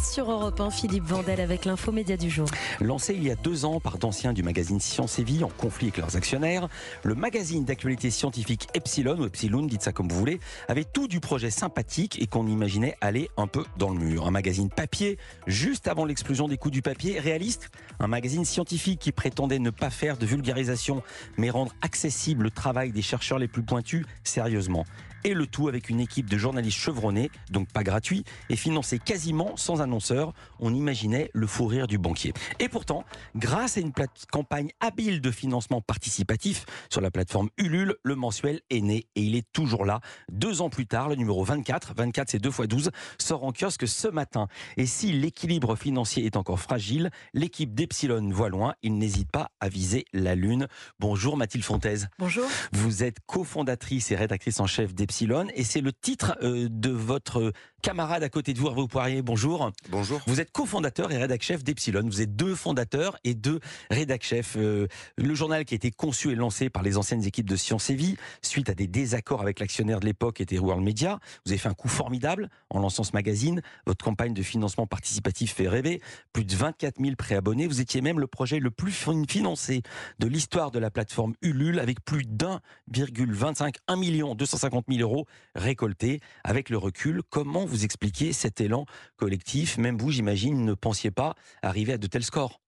Sur Europe 1, Philippe Vandel avec l'info média du jour. Lancé il y a deux ans par d'anciens du magazine Science et Vie en conflit avec leurs actionnaires, le magazine d'actualité scientifique Epsilon, ou Epsilon, dites ça comme vous voulez, avait tout du projet sympathique et qu'on imaginait aller un peu dans le mur. Un magazine papier, juste avant l'explosion des coûts du papier, réaliste, un magazine scientifique qui prétendait ne pas faire de vulgarisation, mais rendre accessible le travail des chercheurs les plus pointus sérieusement et le tout avec une équipe de journalistes chevronnés, donc pas gratuit, et financé quasiment sans annonceur. On imaginait le fou rire du banquier. Et pourtant, grâce à une campagne habile de financement participatif sur la plateforme Ulule, le mensuel est né et il est toujours là. Deux ans plus tard, le numéro 24, 24 c'est 2 x 12, sort en kiosque ce matin. Et si l'équilibre financier est encore fragile, l'équipe d'Epsilon voit loin, il n'hésite pas à viser la Lune. Bonjour Mathilde Fontaise. Bonjour. Vous êtes cofondatrice et rédactrice en chef d'Epsilon et c'est le titre euh, de votre camarade à côté de vous, Hervé Poirier. Bonjour. Bonjour. Vous êtes cofondateur et rédac chef d'Epsilon. Vous êtes deux fondateurs et deux rédac chefs. Euh, le journal qui a été conçu et lancé par les anciennes équipes de Science et Vie, suite à des désaccords avec l'actionnaire de l'époque était World Media. Vous avez fait un coup formidable en lançant ce magazine. Votre campagne de financement participatif fait rêver. Plus de 24 000 préabonnés. Vous étiez même le projet le plus financé de l'histoire de la plateforme Ulule avec plus d'1,25 1 million 250 000 euros récoltés. Avec le recul, comment vous expliquer cet élan collectif Même vous, j'imagine, ne pensiez pas arriver à de tels scores.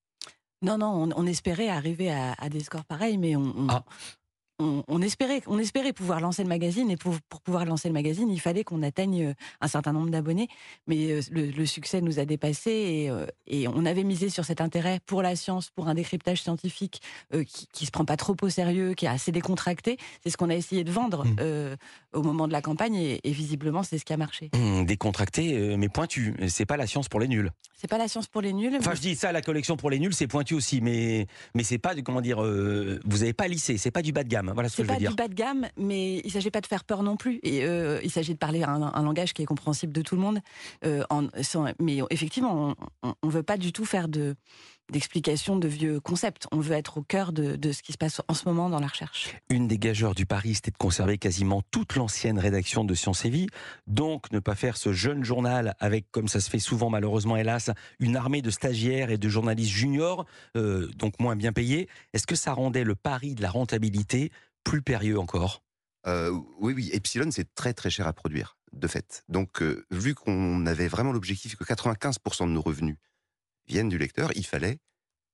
Non, non, on, espérait arriver à, des scores pareils, mais on, ah on, espérait, on espérait pouvoir lancer le magazine et pour, pouvoir lancer le magazine, il fallait qu'on atteigne euh, un certain nombre d'abonnés. Mais euh, le, succès nous a dépassés euh, et, on avait misé sur cet intérêt pour la science, pour un décryptage scientifique qui, qui se prend pas trop au sérieux, qui est assez décontracté. C'est ce qu'on a essayé de vendre mmh. au moment de la campagne et, visiblement c'est ce qui a marché. Mmh, décontracté, mais pointu. C'est pas la science pour les nuls. C'est pas la science pour les nuls. Enfin, je dis ça, la collection pour les nuls, c'est pointu aussi, mais mais c'est pas comment dire, vous avez pas lissé, c'est pas du bas de gamme. Voilà ce que je veux dire. C'est pas du bas de gamme, mais il s'agit pas de faire peur non plus. Et euh, il s'agit de parler un, langage qui est compréhensible de tout le monde. Euh, mais effectivement, on, ne veut pas du tout faire de d'explication de vieux concepts. On veut être au cœur de, ce qui se passe en ce moment dans la recherche. Une des gageurs du pari, c'était de conserver quasiment toute l'ancienne rédaction de Science et Vie, donc ne pas faire ce jeune journal avec, comme ça se fait souvent malheureusement hélas, une armée de stagiaires et de journalistes juniors, euh, donc moins bien payés. Est-ce que ça rendait le pari de la rentabilité plus périlleux encore? Euh, Oui, oui. Epsilon, c'est très très cher à produire, de fait. Donc, euh, vu qu'on avait vraiment l'objectif que 95% de nos revenus viennent du lecteur, il fallait,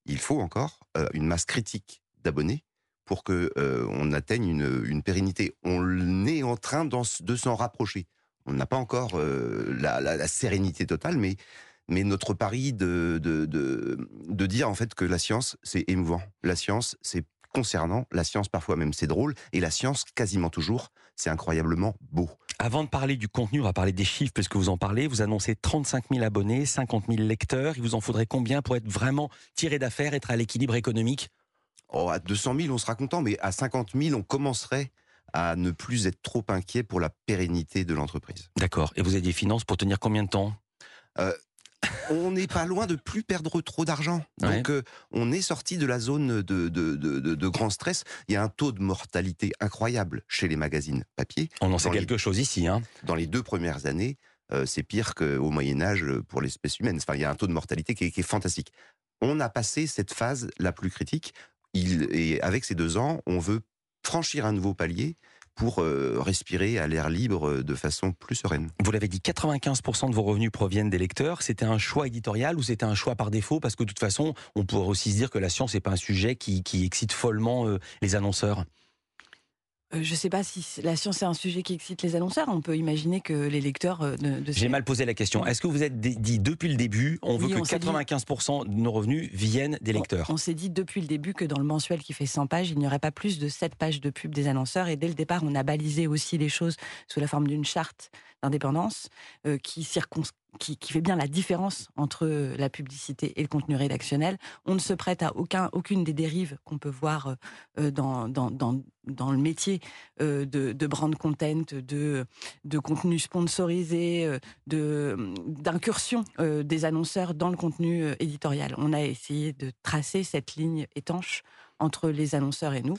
il faut encore euh, une masse critique d'abonnés pour que euh, on atteigne une, pérennité. On est en train de s'en rapprocher. On n'a pas encore euh, la, sérénité totale, mais mais notre pari de, de, de, de dire en fait que la science c'est émouvant, la science c'est concernant, la science parfois même c'est drôle, et la science quasiment toujours c'est incroyablement beau. Avant de parler du contenu, on va parler des chiffres, parce que vous en parlez. Vous annoncez 35 000 abonnés, 50 000 lecteurs. Il vous en faudrait combien pour être vraiment tiré d'affaire, être à l'équilibre économique? Oh, À 200 000, on sera content, mais à 50 000, on commencerait à ne plus être trop inquiet pour la pérennité de l'entreprise. D'accord. Et vous avez des finances pour tenir combien de temps? Euh, on n'est pas loin de plus perdre trop d'argent. Donc, euh, on est sorti de la zone de, grand stress. Il y a un taux de mortalité incroyable chez les magazines papier. On en sait quelque chose ici. Hein. Dans les deux premières années, euh, c'est pire qu'au Moyen Âge pour l'espèce humaine. Enfin, il y a un taux de mortalité qui est, fantastique. On a passé cette phase la plus critique. et avec ces deux ans, on veut franchir un nouveau palier pour euh, respirer à l'air libre euh, de façon plus sereine. Vous l'avez dit, 95% de vos revenus proviennent des lecteurs. C'était un choix éditorial ou c'était un choix par défaut? Parce que de toute façon, on pourrait aussi se dire que la science n'est pas un sujet qui, excite follement euh, les annonceurs. Euh, je ne sais pas si la science est un sujet qui excite les annonceurs. On peut imaginer que les lecteurs euh, de, J'ai mal posé la question. Est-ce que vous êtes dit depuis le début, on veut que 95% de nos revenus viennent des lecteurs On, s'est dit depuis le début que dans le mensuel qui fait 100 pages, il n'y aurait pas plus de 7 pages de pub des annonceurs. Et dès le départ, on a balisé aussi les choses sous la forme d'une charte d'indépendance euh, qui fait bien la différence entre la publicité et le contenu rédactionnel. On ne se prête à aucun, aucune des dérives qu'on peut voir euh, dans, le métier euh, de, brand content, de, contenu sponsorisé, euh, de, d'incursion des annonceurs dans le contenu éditorial. On a essayé de tracer cette ligne étanche entre les annonceurs et nous.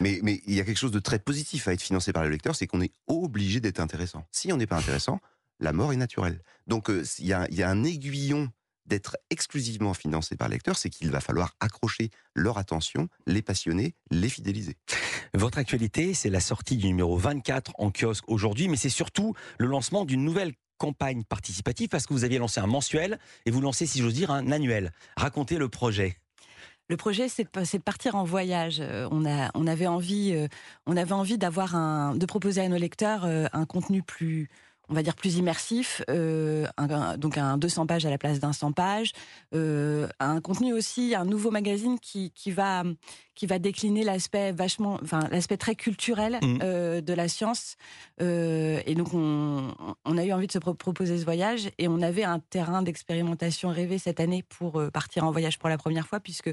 Mais, il y a quelque chose de très positif à être financé par le lecteur, c'est qu'on est obligé d'être intéressant. Si on n'est pas intéressant, la mort est naturelle. Donc euh, il y, a, y a un aiguillon d'être exclusivement financé par les lecteurs, c'est qu'il va falloir accrocher leur attention, les passionner, les fidéliser. Votre actualité, c'est la sortie du numéro 24 en kiosque aujourd'hui, mais c'est surtout le lancement d'une nouvelle campagne participative parce que vous aviez lancé un mensuel et vous lancez, si j'ose dire, un annuel. Racontez le projet. Le projet, c'est de, partir en voyage. Euh, on, avait envie, euh, on avait envie d'avoir de proposer à nos lecteurs euh, un contenu plus, on va dire plus immersif, euh, donc un 200 pages à la place d'un 100 pages, euh, un contenu aussi, un nouveau magazine qui, qui va qui va décliner l'aspect vachement, enfin l'aspect très culturel mmh. euh, de la science. et donc on, on, a eu envie de se proposer ce voyage et on avait un terrain d'expérimentation rêvé cette année pour partir en voyage pour la première fois puisque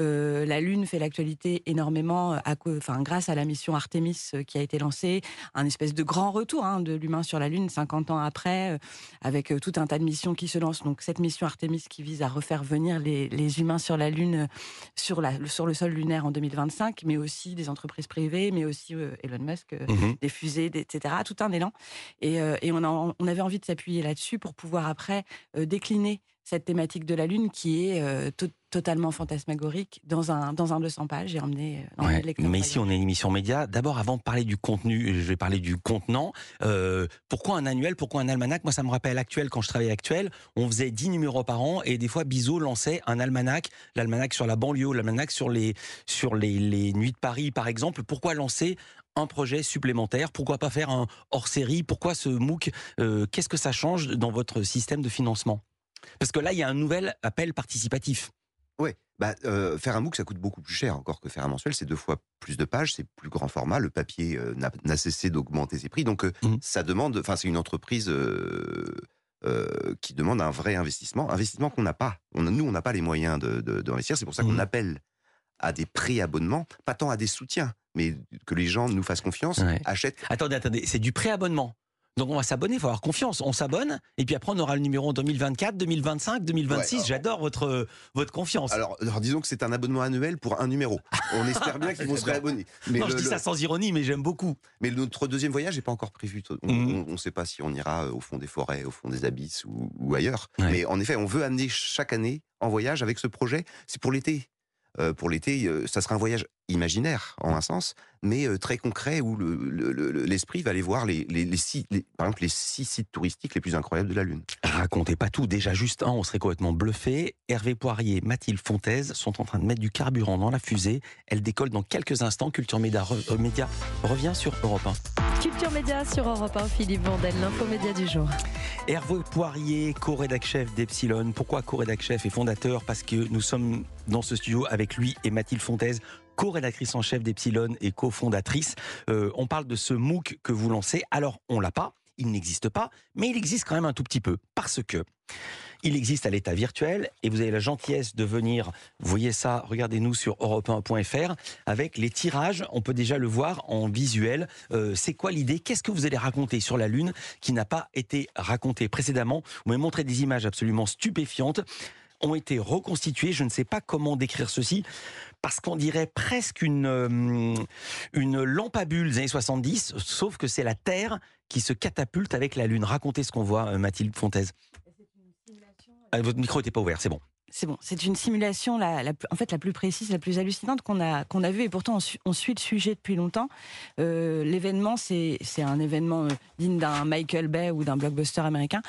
euh, la Lune fait l'actualité énormément à, enfin, grâce à la mission Artemis euh, qui a été lancée, un espèce de grand retour hein, de l'humain sur la Lune 50 ans après, euh, avec tout un tas de missions qui se lancent. Donc cette mission Artemis qui vise à refaire venir les, humains sur la Lune, sur, la, sur le sol lunaire en 2025, mais aussi des entreprises privées, mais aussi Elon Musk, mhm. des fusées, etc. Tout un élan. Et, et on, on, avait envie de s'appuyer là-dessus pour pouvoir après décliner cette thématique de la Lune qui est euh, totalement fantasmagorique dans un, dans un 200 pages et emmené dans ouais, Mais ici, on est une émission média. D'abord, avant de parler du contenu, je vais parler du contenant. Euh, pourquoi un annuel Pourquoi un almanach? Moi, ça me rappelle actuel, quand je travaillais actuel, on faisait 10 numéros par an et des fois, Bizot lançait un almanach, l'almanach sur la banlieue, l'almanach sur, les, sur les, les nuits de Paris, par exemple. Pourquoi lancer un projet supplémentaire? Pourquoi pas faire un hors-série? Pourquoi ce MOOC? Euh, Qu'est-ce que ça change dans votre système de financement? Parce que là, il y a un nouvel appel participatif. Oui, bah, euh, faire un MOOC, ça coûte beaucoup plus cher encore que faire un mensuel. C'est deux fois plus de pages, c'est plus grand format. Le papier euh, n'a cessé d'augmenter ses prix. Donc, euh, mmh. ça demande, enfin, c'est une entreprise qui demande un vrai investissement. Investissement qu'on n'a pas. On, nous, on n'a pas les moyens d'investir. De, c'est pour ça qu'on mmh. appelle à des préabonnements, pas tant à des soutiens, mais que les gens nous fassent confiance, achètent. Attendez, attendez, c'est du préabonnement. Donc on va s'abonner, il faut avoir confiance. On s'abonne et puis après on aura le numéro en 2024, 2025, 2026. J'adore votre votre confiance. Alors, disons que c'est un abonnement annuel pour un numéro. On espère bien qu'ils vont se réabonner. Mais non, je dis ça sans ironie, mais j'aime beaucoup. Mais notre deuxième voyage n'est pas encore prévu. On ne mhm. sait pas si on ira euh, au fond des forêts, au fond des abysses ou, ailleurs. Mais en effet, on veut amener chaque année en voyage avec ce projet. C'est pour l'été. Euh, pour l'été, euh, ça sera un voyage imaginaire en un sens, mais euh, très concret où l'esprit va aller voir les, six, par exemple les six sites touristiques les plus incroyables de la Lune. Racontez pas tout, déjà juste un, on serait complètement bluffé. Hervé Poirier, Mathilde Fontaise sont en train de mettre du carburant dans la fusée. Elle décolle dans quelques instants. Culture Média, Média revient sur Europe 1. Culture Média sur Europe 1, Philippe Vandel, l'infomédia du jour. Hervé Poirier, co-rédac chef d'Epsilon. Pourquoi co-rédac chef et fondateur? Parce que nous sommes dans ce studio avec lui et Mathilde Fontaise, co-rédactrice en chef d'Epsilon et co-fondatrice. Euh, on parle de ce MOOC que vous lancez. Alors, on l'a pas, il n'existe pas, mais il existe quand même un tout petit peu parce que il existe à l'état virtuel et vous avez la gentillesse de venir, vous voyez ça, regardez-nous sur europe1.fr avec les tirages, on peut déjà le voir en visuel. Euh, c'est quoi l'idée? Qu'est-ce que vous allez raconter sur la Lune qui n'a pas été raconté précédemment? Vous m'avez montré des images absolument stupéfiantes ont été reconstituées. Je ne sais pas comment décrire ceci parce qu'on dirait presque une, euh, une lampe à bulles des années 70, sauf que c'est la Terre qui se catapulte avec la Lune. Racontez ce qu'on voit, euh, Mathilde Fontaise. Ah, votre micro n'était pas ouvert, c'est bon. C'est bon, c'est une simulation la, en fait la plus précise, la plus hallucinante qu'on a qu'on a vue et pourtant on, suit le sujet depuis longtemps. Euh, l'événement c'est un événement digne d'un Michael Bay ou d'un blockbuster américain.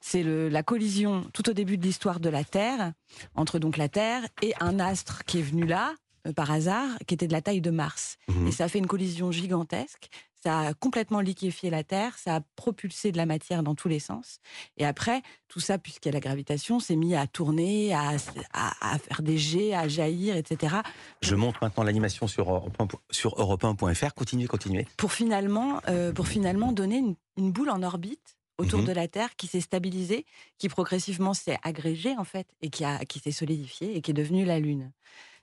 C'est la collision tout au début de l'histoire de la Terre entre donc la Terre et un astre qui est venu là euh, par hasard, qui était de la taille de Mars. Mhm. Et ça a fait une collision gigantesque. Ça a complètement liquéfié la Terre, ça a propulsé de la matière dans tous les sens. Et après, tout ça, puisqu'il y a la gravitation, s'est mis à tourner, à, à, faire des jets, à jaillir, etc. Je montre maintenant l'animation sur, sur europe1.fr. Continuez, continuez. Pour finalement, euh, pour finalement donner une, boule en orbite autour mhm. de la Terre qui s'est stabilisée, qui progressivement s'est agrégée en fait, et qui, a, qui s'est solidifiée et qui est devenue la Lune.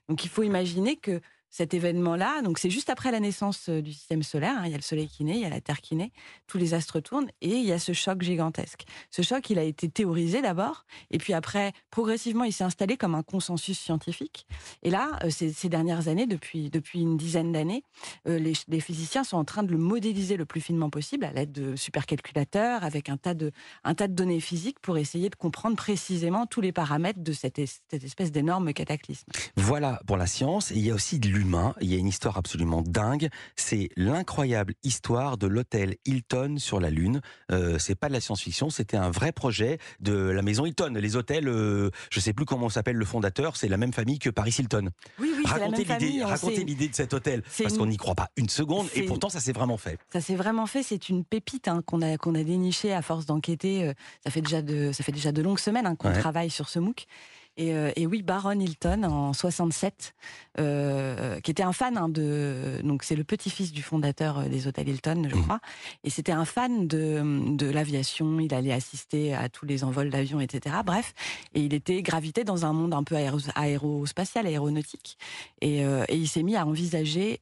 Donc il faut imaginer que cet événement-là, donc c'est juste après la naissance euh, du système solaire, hein, il y a le Soleil qui naît, il y a la Terre qui naît, tous les astres tournent, et il y a ce choc gigantesque. Ce choc, il a été théorisé d'abord, et puis après, progressivement, il s'est installé comme un consensus scientifique. Et là, euh, ces, dernières années, depuis, depuis une dizaine d'années, euh, les, physiciens sont en train de le modéliser le plus finement possible à l'aide de supercalculateurs, avec un tas, de, un tas de données physiques pour essayer de comprendre précisément tous les paramètres de cette, es- cette espèce d'énorme cataclysme. Voilà pour la science. Il y a aussi de Il y a une histoire absolument dingue. C'est l'incroyable histoire de l'hôtel Hilton sur la Lune. Euh, c'est pas de la science-fiction, c'était un vrai projet de la maison Hilton. Les hôtels, euh, je sais plus comment s'appelle le fondateur, c'est la même famille que Paris Hilton. Oui, oui, racontez l'idée, racontez l'idée de cet hôtel, parce qu'on n'y croit pas une seconde. Et pourtant, ça s'est vraiment fait. Ça s'est vraiment fait. C'est une pépite hein, qu'on a qu'on a déniché à force d'enquêter. euh, Ça fait déjà de ça fait déjà de longues semaines hein, qu'on Ouais. travaille sur ce MOOC. Et, euh, et oui, Baron Hilton en 67, euh, qui était un fan hein, de donc c'est le petit-fils du fondateur euh, des hôtels Hilton, je Mhm. crois. Et c'était un fan de de l'aviation. Il allait assister à tous les envols d'avions, etc. Bref, et il était gravité dans un monde un peu aéro- aérospatial, aéronautique. Et, euh, et il s'est mis à envisager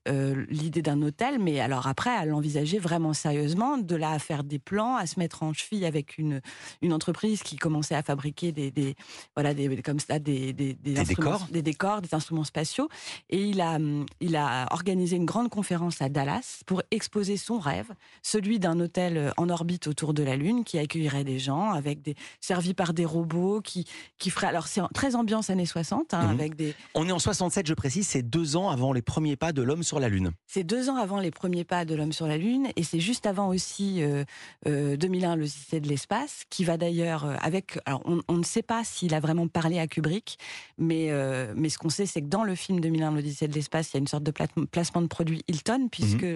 l'idée d'un hôtel, mais alors après à l'envisager vraiment sérieusement, de là à faire des plans, à se mettre en cheville avec une une entreprise qui commençait à fabriquer des, des voilà des comme ça des des, Des instruments- décors des décors, des instruments spatiaux. Et il a il a organisé une grande conférence à Dallas pour exposer son rêve, celui d'un hôtel euh, en orbite autour de la Lune qui accueillerait des gens avec des servis par des robots qui qui ferait alors c'est très ambiance années 60 hein, Mhm. avec des On est en 67, je précise, c'est deux ans avant les premiers pas de l'homme sur la Lune. C'est deux ans avant les premiers pas de l'homme sur la Lune et c'est juste avant aussi euh, euh, 2001, l'Odyssée de l'espace, qui va d'ailleurs avec. Alors, on, on ne sait pas s'il a vraiment parlé à Kubrick, mais, euh, mais ce qu'on sait, c'est que dans le film 2001, l'Odyssée de l'espace, il y a une sorte de pla- placement de produit Hilton, puisque.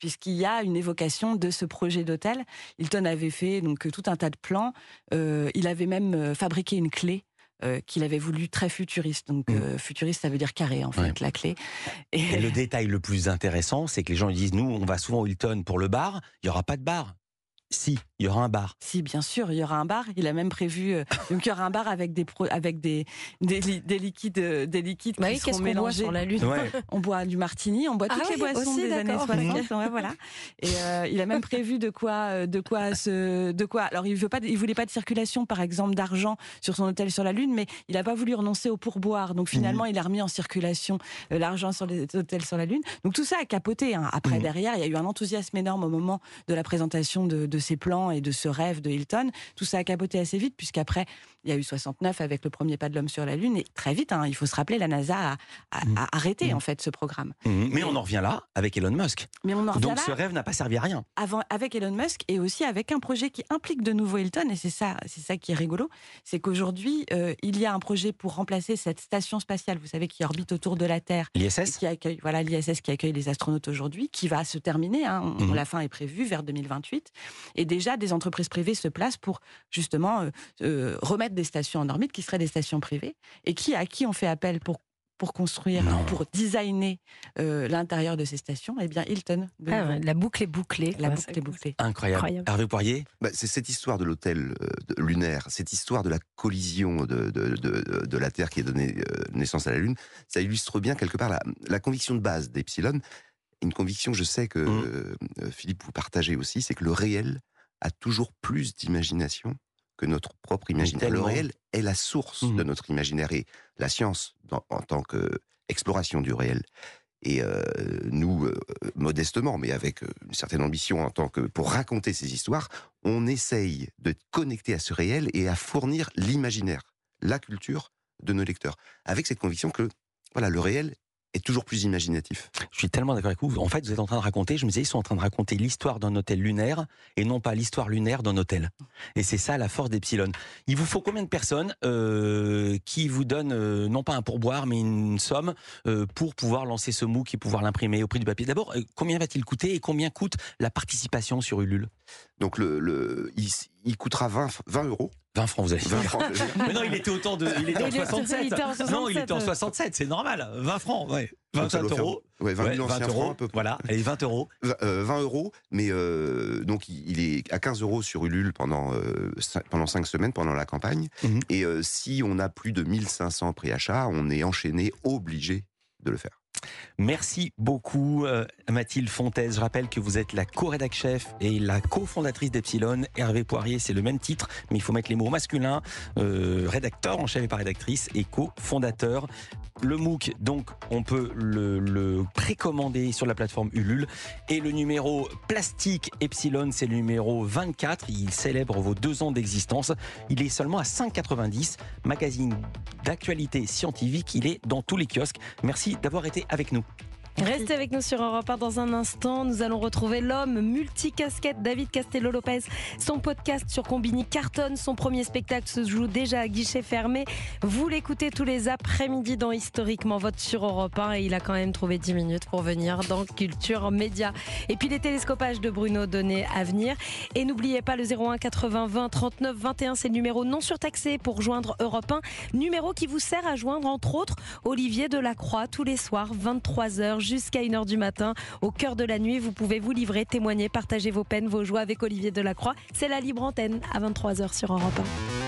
Puisqu'il y a une évocation de ce projet d'hôtel, Hilton avait fait donc tout un tas de plans. Euh, il avait même euh, fabriqué une clé euh, qu'il avait voulu très futuriste. Donc Mhm. euh, futuriste, ça veut dire carré en fait, Ouais. la clé. Et le détail le plus intéressant, c'est que les gens ils disent nous, on va souvent au Hilton pour le bar. Il y aura pas de bar. Si, il y aura un bar. Si, bien sûr, il y aura un bar. Il a même prévu. euh, donc, il y aura un bar avec des pro- avec des des, li- des liquides euh, des liquides Bah qui oui, seront boit sur la Lune Ouais. On boit du martini, on boit Ah toutes les boissons aussi, des années d'accord. 60. ouais, voilà. Et euh, il a même prévu de quoi euh, de quoi se de quoi. Alors il veut pas, il voulait pas de circulation, par exemple, d'argent sur son hôtel sur la Lune, mais il a pas voulu renoncer au pourboire. Donc finalement, il a remis en circulation euh, l'argent sur les hôtels sur la Lune. Donc tout ça a capoté. hein. Après Mhm. derrière, il y a eu un enthousiasme énorme au moment de la présentation de, de ces plans et de ce rêve de Hilton. Tout ça a capoté assez vite, puisqu'après, il y a eu 69 avec le premier pas de l'homme sur la Lune. Et très vite, hein, il faut se rappeler, la NASA a, a- a arrêté Mhm. en fait ce programme. Mhm. Mais on en revient là avec Elon Musk. Mais on en revient Donc là ce rêve n'a pas servi à rien. avant, avec Elon Musk et aussi avec un projet qui implique de nouveau Hilton. Et c'est ça, c'est ça qui est rigolo, c'est qu'aujourd'hui, euh, il y a un projet pour remplacer cette station spatiale, vous savez, qui orbite autour de la Terre. L'ISS Qui accueille, voilà, l'ISS qui accueille les astronautes aujourd'hui, qui va se terminer. hein, on-. La fin est prévue vers 2028. Et déjà, des entreprises privées se placent pour justement euh, euh, remettre des stations en orbite qui seraient des stations privées. Et qui, à qui on fait appel pour pour construire, Non. pour designer euh, l'intérieur de ces stations, eh bien Hilton. de Ah ouais, la boucle est bouclée. La boucle est bouclée. Incroyable. Incroyable. Hervé Poirier? Bah, c'est cette histoire de l'hôtel euh, lunaire, cette histoire de la collision de, de, de- de la Terre qui a donné euh, naissance à la Lune, ça illustre bien quelque part la, la conviction de base d'Epsilon. Une conviction je sais que Mm. euh, Philippe vous partagez aussi, c'est que le réel a toujours plus d'imagination que notre propre imaginaire. Le réel est la source Mm. de notre imaginaire et la science, dans- en tant qu'exploration du réel. Et euh, nous, euh, modestement, mais avec euh, une certaine ambition en tant que pour raconter ces histoires, on essaye de connecter à ce réel et à fournir l'imaginaire, la culture de nos lecteurs, avec cette conviction que voilà, le réel est toujours plus imaginatif. Je suis tellement d'accord avec vous. En fait, vous êtes en train de raconter, je me disais, ils sont en train de raconter l'histoire d'un hôtel lunaire et non pas l'histoire lunaire d'un hôtel. Et c'est ça la force d'Epsilon. Il vous faut combien de personnes euh, qui vous donnent, euh, non pas un pourboire, mais une somme euh, pour pouvoir lancer ce MOOC et pouvoir l'imprimer au prix du papier? D'abord, combien va-t-il coûter et combien coûte la participation sur Ulule? Donc le, le- il, il coûtera 20, 20 euros. 20 francs, vous allez 20 dire. francs, je veux dire. Mais non, il était autant de, il était en Il était- 67. il était en Non, il était en 67, 67, c'est normal. 20 francs, ouais. Donc ça 25 doit faire- euros. Ouais, 20 Ouais, 000 anciens 20 euros. francs à peu près. Voilà, allez, 20 euros. Euh, 20 euros, mais euh, donc il est à 15 euros sur Ulule pendant euh, cin- pendant 5 semaines pendant la campagne. Mhm. Et euh, si on a plus de 1500 préachats, on est enchaîné, obligé de le faire. Merci beaucoup euh, Mathilde Fontaise. Je rappelle que vous êtes la co-rédac chef et la cofondatrice d'Epsilon. Hervé Poirier, c'est le même titre, mais il faut mettre les mots masculins. Euh, rédacteur en chef et pas rédactrice et co-fondateur. Le MOOC, donc, on peut le, le, précommander sur la plateforme Ulule. Et le numéro plastique Epsilon, c'est le numéro 24. Il célèbre vos deux ans d'existence. Il est seulement à 5,90. Magazine d'actualité scientifique. Il est dans tous les kiosques. Merci d'avoir été avec nous. Restez avec nous sur Europe 1 dans un instant. Nous allons retrouver l'homme multicasquette David Castello-Lopez. Son podcast sur Combini cartonne. Son premier spectacle se joue déjà à guichet fermé. Vous l'écoutez tous les après-midi dans Historiquement Vote sur Europe 1 et il a quand même trouvé 10 minutes pour venir dans Culture Média. Et puis les télescopages de Bruno Donné à venir. Et n'oubliez pas le 01 80 20 39 21, c'est le numéro non surtaxé pour joindre Europe 1. Numéro qui vous sert à joindre entre autres Olivier Delacroix tous les soirs 23h jusqu'à 1h du matin. Au cœur de la nuit, vous pouvez vous livrer, témoigner, partager vos peines, vos joies avec Olivier Delacroix. C'est la libre antenne à 23h sur Europe 1.